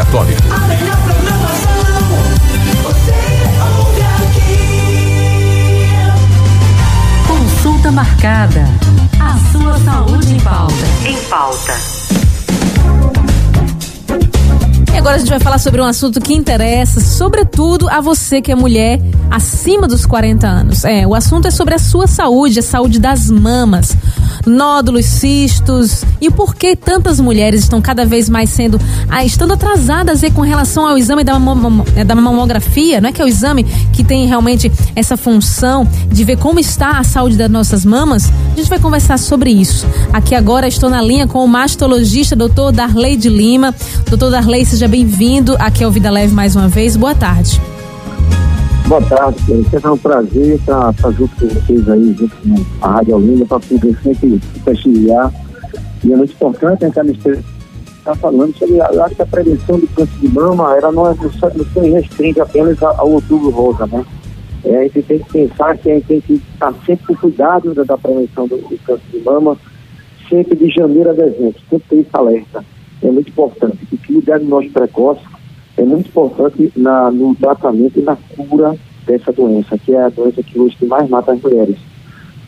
Católico. A melhor programação, você ouve aqui. Consulta marcada. A sua saúde em pauta. Em pauta. E agora a gente vai falar sobre um assunto que interessa, sobretudo a você que é mulher acima dos 40 anos. É, o assunto é sobre a sua saúde, a saúde das mamas. Nódulos, cistos e por que tantas mulheres estão cada vez mais sendo ah, estando atrasadas com relação ao exame da, é, da mamografia, não é que é o exame que tem realmente essa função de ver como está a saúde das nossas mamas? A gente vai conversar sobre isso. Aqui agora estou na linha com o mastologista Dr. Darley de Lima. Doutor Darley, seja bem-vindo aqui ao Vida Leve mais uma vez. Boa tarde. Boa tarde, querido. É um prazer estar, estar junto com vocês aí, junto com a Rádio Olinda, para poder sempre prestigiar. E é muito importante entrar nesse está falando sobre acho que a prevenção do câncer de mama, ela não, é, não se restringe apenas ao outubro rosa, né? É, a gente tem que pensar que a gente tem que estar sempre com cuidado da, da prevenção do, do câncer de mama, sempre de janeiro a dezembro, sempre ter esse alerta. É muito importante. Que o diagnóstico precoce é muito importante na, no tratamento e na cura dessa doença, que é a doença que hoje que mais mata as mulheres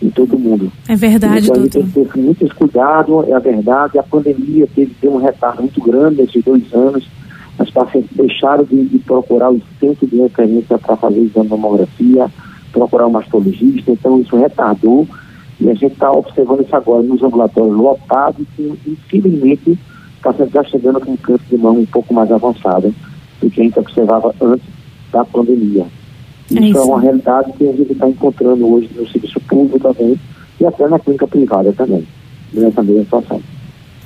em todo o mundo. É verdade, então, a gente doutor. tem que ter muito cuidado, é a verdade. A pandemia teve, teve um retardo muito grande nesses dois anos. As pacientes deixaram de, de procurar o centro de referência para fazer exame de mamografia, procurar um mastologista, então isso retardou. E a gente está observando isso agora nos ambulatórios lotados e, infelizmente, está chegando com câncer de mama um pouco mais avançado do que a gente observava antes da pandemia. É Isso é, isso. uma realidade que a gente está encontrando hoje no serviço público também e até na clínica privada também, nessa mesma situação.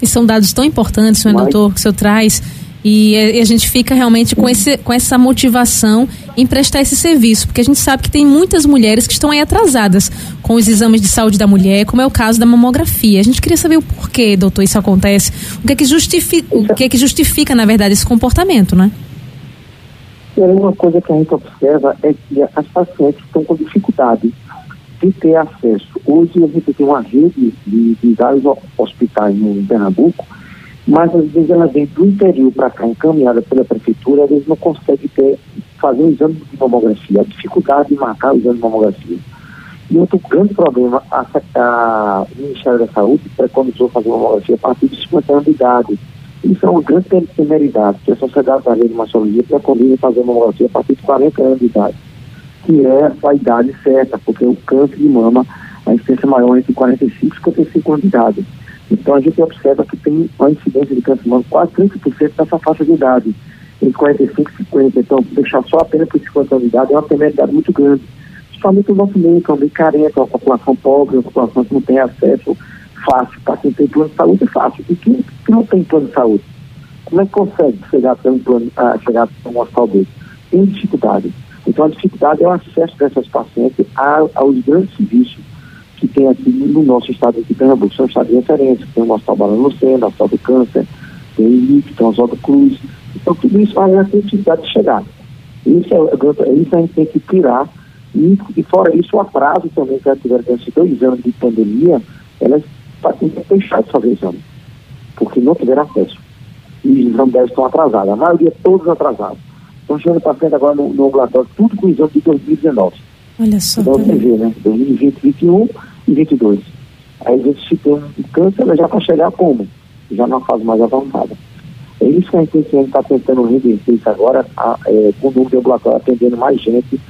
E são dados tão importantes, não é, Mas- doutor, que o senhor traz. E, é- e a gente fica realmente com, esse, com essa motivação em prestar esse serviço, porque a gente sabe que tem muitas mulheres que estão aí atrasadas com os exames de saúde da mulher, como é o caso da mamografia. A gente queria saber o porquê, doutor, isso acontece. O que é que justifica, o que é que justifica na verdade, esse comportamento, né? E aí uma coisa que a gente observa é que as pacientes estão com dificuldade de ter acesso. Hoje a gente tem uma rede de, de vários ho- hospitais no Pernambuco, mas às vezes ela vem do interior para cá, encaminhada pela prefeitura, eles não conseguem ter, fazer um exame de mamografia, a dificuldade de marcar o exame de mamografia. E outro grande problema, a, a, o Ministério da Saúde preconizou fazer mamografia a partir de 50 anos de idade. Isso é uma grande temeridade, que a Sociedade Brasileira de Mastologia preconiza fazer mamografia a partir de 40 anos de idade, que é a idade certa, porque o câncer de mama, a incidência maior é entre 45 e 55 anos de idade. Então a gente observa que tem uma incidência de câncer de mama quase 30% dessa faixa de idade, entre 45 e 50. Então, deixar só apenas por 50 anos de idade é uma temeridade muito grande. Principalmente o nosso meio, que é um meio carente, uma população pobre, uma população que não tem acesso fácil. Para quem tem plano de saúde é fácil. E quem, quem não tem plano de saúde? Como é que consegue chegar a ter um plano, a chegar a um hospital desse? Tem dificuldade. Então a dificuldade é o acesso dessas pacientes a- aos grandes serviços que tem aqui no nosso estado de Pernambuco. São estados de referência, tem o Hospital Lucena, o Hospital do Câncer, tem o INIC, tem o Oswaldo Cruz. Então tudo isso faz a dificuldade de chegar. Isso, é, é- isso a gente tem que tirar. E, e fora isso, o atraso também que elas tiveram nesses dois anos de pandemia, elas têm que deixar de fazer exame, porque não tiveram acesso. E os exames delas estão atrasados, a maioria todos atrasados. Estão chegando paciente agora no, no ambulatório, tudo com exame de 2019. Olha só. Então você vê, né? 2020, 2021 e 22. Aí a gente se tem um câncer, já para chegar como? Já numa fase mais avançada. É isso que a gente está tentando reverter isso agora, a, é, com o número de ambulatório atendendo mais gente,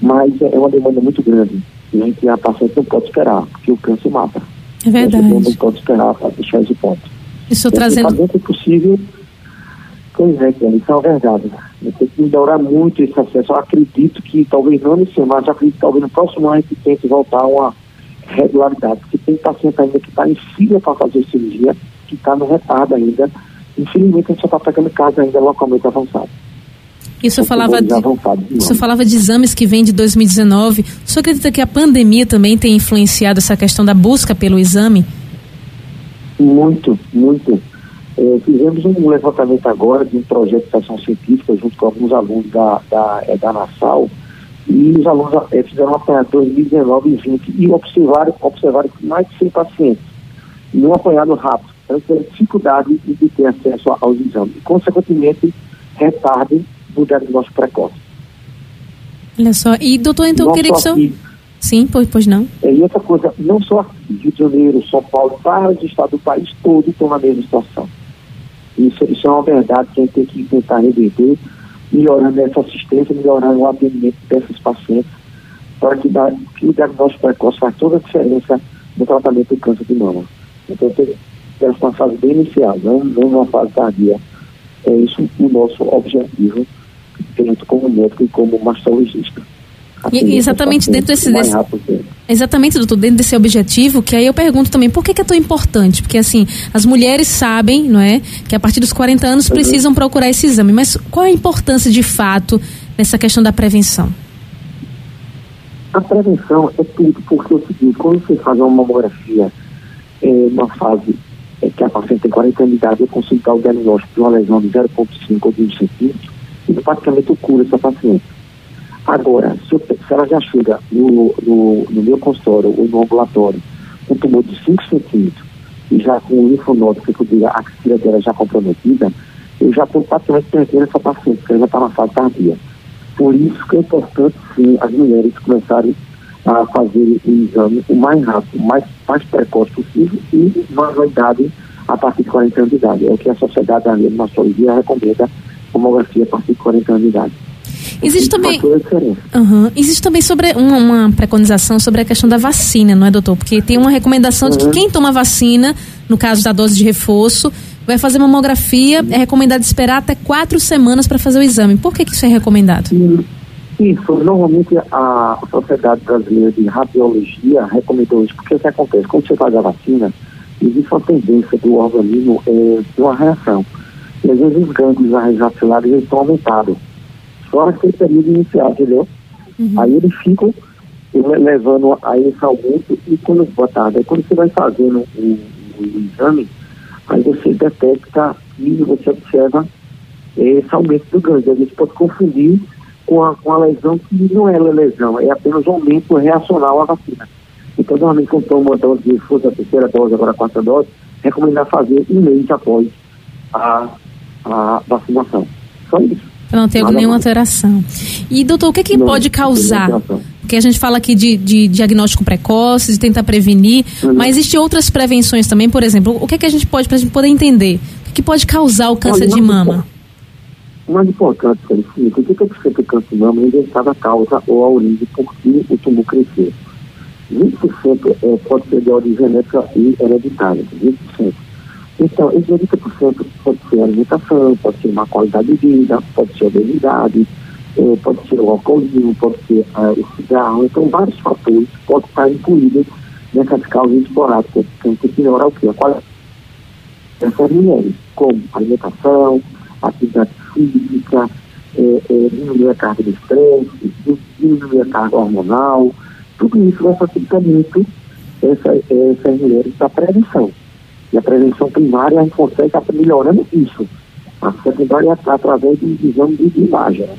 mas é uma demanda muito grande. E a gente, a paciente não pode esperar, porque o câncer mata. É A gente não verdade. pode esperar para deixar esse ponto. E o Tem que trazendo. o que é possível. Pois é, Kelly, isso é uma verdade. Eu tenho que melhorar muito esse acesso. Eu acredito que, talvez não nesse ano, mas acredito que talvez no próximo ano a gente tente voltar a uma regularidade, porque tem paciente ainda que está em fila para fazer cirurgia, que está no retardo ainda. Infelizmente, a gente só está pegando casos ainda localmente avançados. O senhor falava de. avançados, O senhor falava de exames que vêm de 2019. O senhor acredita que a pandemia também tem influenciado essa questão da busca pelo exame? Muito, muito. É, fizemos um levantamento agora de um projeto de estação científica junto com alguns alunos da, da, é, da Nassau e os alunos é, fizeram uma apanhado 2019 e 20 e observaram, observaram que mais de 100 pacientes e um apanhado rápido. Então, tem dificuldade de, ter acesso aos exames. E, consequentemente, retarde do diagnóstico precoce. Olha só. E, doutor, então eu Não queria que só aqui. Sim, pois, pois não. É, E outra coisa, não só aqui, Rio de Janeiro, São Paulo, vários estados do país todo estão na mesma situação. Isso, isso é uma verdade que a gente tem que tentar reverter, melhorando essa assistência, melhorando o atendimento desses pacientes, para que, dá, que o diagnóstico precoce faz toda a diferença no tratamento do câncer de mama. Então, essa uma fase bem inicial, não, não uma fase tardia. É isso o nosso objetivo, tanto como médico e como mastologista. E- exatamente dentro desse- desse-. Exatamente, doutor, dentro desse objetivo, que aí eu pergunto também, por que, que é tão importante? Porque, assim, as mulheres sabem, não é, que a partir dos 40 anos Uhum. precisam procurar esse exame, mas qual a importância de fato nessa questão da prevenção? A prevenção é tudo, porque é o seguinte, quando você faz uma mamografia é, numa fase é, que a paciente tem 40 anos de idade, eu consigo dar o diagnóstico de uma lesão de 0,5 ou de 1 centímetro, e praticamente eu curo essa paciente. Agora, se, eu- se ela já chega no, no, no meu consultório ou no ambulatório com um tumor de 5 centímetros e já com um linfonode, que eu a axila dela já comprometida, eu já estou praticamente perdendo essa paciente, porque ela já está na fase tardia. Por isso que é importante, sim, as mulheres começarem a fazer o exame o mais rápido, o mais, mais precoce possível e numa idade a partir de 40 anos de idade. É o que a Sociedade da Mastologia recomenda, mamografia a partir de 40 anos de idade. Existe também-. Aham. Existe também sobre uma, uma preconização sobre a questão da vacina, não é, doutor? Porque tem uma recomendação de que Uhum. quem toma vacina, no caso da dose de reforço, vai fazer mamografia, é recomendado esperar até quatro semanas para fazer o exame. Por que, que isso é recomendado? Isso, normalmente a Sociedade Brasileira de Radiologia recomendou isso, porque o que acontece? Quando você faz a vacina, existe uma tendência do organismo é, ter uma reação. E às vezes os gânglios arregaculares eles estão aumentados. Só naquele período inicial, entendeu? Aí eles ficam le- levando a esse aumento e quando botar, aí quando você vai fazendo o, o exame, aí você detecta e você observa esse aumento do gânglio. A gente pode confundir com a, com a lesão que não é lesão, é apenas um aumento reacional à vacina. Então, normalmente, quando toma uma dose de força, a terceira dose, agora a quarta dose, recomendar fazer um mês após a, a vacinação. Só isso. Não Nada nenhuma mais. alteração. E, doutor, o que, que Não, pode causar? Porque a gente fala aqui de, de diagnóstico precoce, de tentar prevenir, Uhum. mas existem outras prevenções também, por exemplo, o que, que a gente pode, para a gente poder entender, o que, que pode causar o câncer Olha, de mama? O mais importante, Felipe, 80% do câncer de mama é inventada a causa ou a origem por que o tumor cresceu. 20% é, pode ser de origem genética e hereditária, 20%. Então, esses 80% pode ser alimentação, pode ser má qualidade de vida, pode ser obesidade, eh, pode ser o alcoolismo, pode ser ah, o cigarro. Então, vários fatores podem estar incluídos nessas causas esporádicas, que tem que melhorar o quê? A qualidade dessas mulheres, como alimentação, atividade física, eh, eh, diminuir a carga de estresse, diminuir a carga hormonal, tudo isso vai facilitar muito essa, essas mulheres da prevenção. E a prevenção primária a gente consegue estar melhorando isso. A secundária é através de exame de de imagem. Né?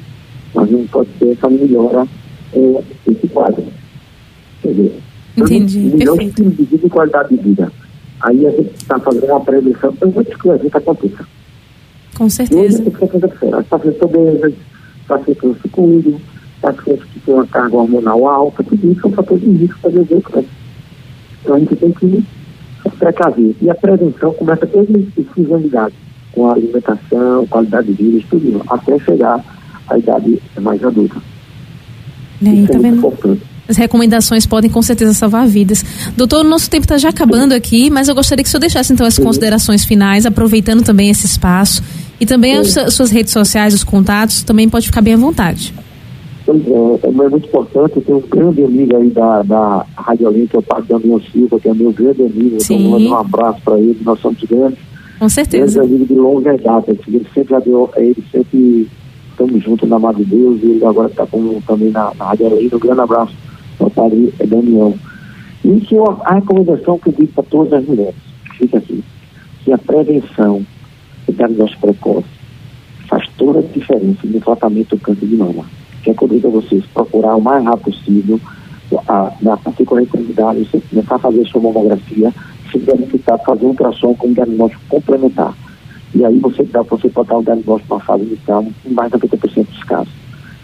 Mas não pode ter essa melhora eh, esse quadro. Dizer, Entendi, melhor estilo de vida e qualidade de vida. Aí a gente está fazendo uma prevenção antes que a gente aconteça. Com certeza. As pacientes obesas, pacientes com sucumbido, pacientes que têm uma carga hormonal alta, tudo isso são fatores de risco para o câncer. Então a gente tem que se precaver. E a prevenção começa desde essa idade, com a alimentação, qualidade de vida, tudo até chegar à idade mais adulta. E aí, isso tá é vendo? importante. As recomendações podem com certeza salvar vidas. Doutor, o nosso tempo está já acabando aqui, mas eu gostaria que o senhor deixasse então as considerações finais, aproveitando também esse espaço. E também as su- suas redes sociais, os contatos, também pode ficar bem à vontade. Pois é, é muito importante. Eu tenho um grande amigo aí da, da Rádio Olim, que é o Padre Daniel Silva, que é meu grande amigo. Sim. Então, mando um abraço para ele. Nós somos grandes, Com certeza. amigos de longa data. Ele sempre deu, ele sempre estamos juntos na de Deus e ele agora está também na, na Rádio Olim. Um grande abraço ao Padre Daniel. E que eu- a recomendação que eu digo para todas as mulheres, fica aqui, que a prevenção e diagnóstico precoce faz toda a diferença no tratamento do câncer de mama. Que é que a vocês, procurar o mais rápido possível, a, na partir de 40 anos você começar a fazer sua mamografia, se verificar, fazer um ultrassom com um diagnóstico complementar. E aí você, dá, você pode dar o diagnóstico na fase inicial em mais de 90% dos casos.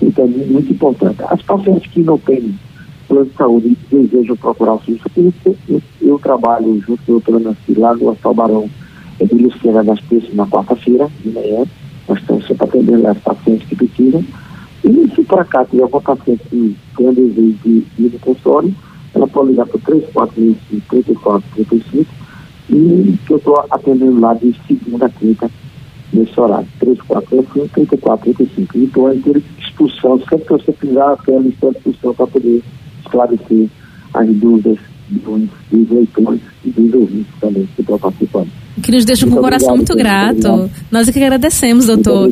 Então é muito importante. As pacientes que não têm plano de saúde e desejam procurar o SUS, eu, eu, eu trabalho junto com o doutor Nancy lá no Hospital Barão é de Luciana nas terças na quarta-feira de manhã. Nós estamos sempre atendendo as pacientes que precisam. E se por acaso tiver alguma paciente que tem desejo de ir no consultório, ela pode ligar para 3435 3435 e que eu estou atendendo lá de segunda a quinta nesse horário, 3435 3435. E estou à inteira disposição, sempre que você precisar, a lista à disposição para poder esclarecer as dúvidas dos, dos leitores e dos ouvintes também que estão participando. Que nos deixa com o coração muito grato. Nós é que agradecemos, doutor.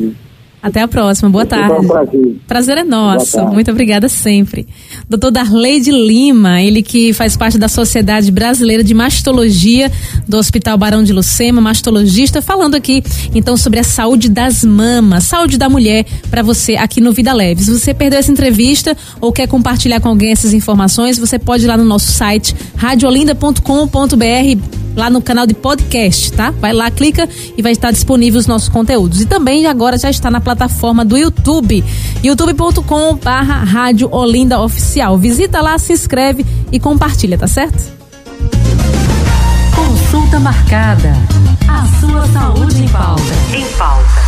Até a próxima. Boa tarde. Foi um prazer. Prazer é nosso. Muito obrigada sempre. Doutor Darleide Lima, ele que faz parte da Sociedade Brasileira de Mastologia do Hospital Barão de Lucema, mastologista, falando aqui então sobre a saúde das mamas, saúde da mulher para você aqui no Vida Leve. Se você perdeu essa entrevista ou quer compartilhar com alguém essas informações, você pode ir lá no nosso site radiolinda.com.br lá no canal de podcast, tá? Vai lá, clica e vai estar disponível os nossos conteúdos. E também agora já está na plataforma do YouTube, youtube.com barra Rádio Olinda Oficial. Visita lá, se inscreve e compartilha, tá certo? Consulta marcada. A sua saúde em pauta. Em pauta.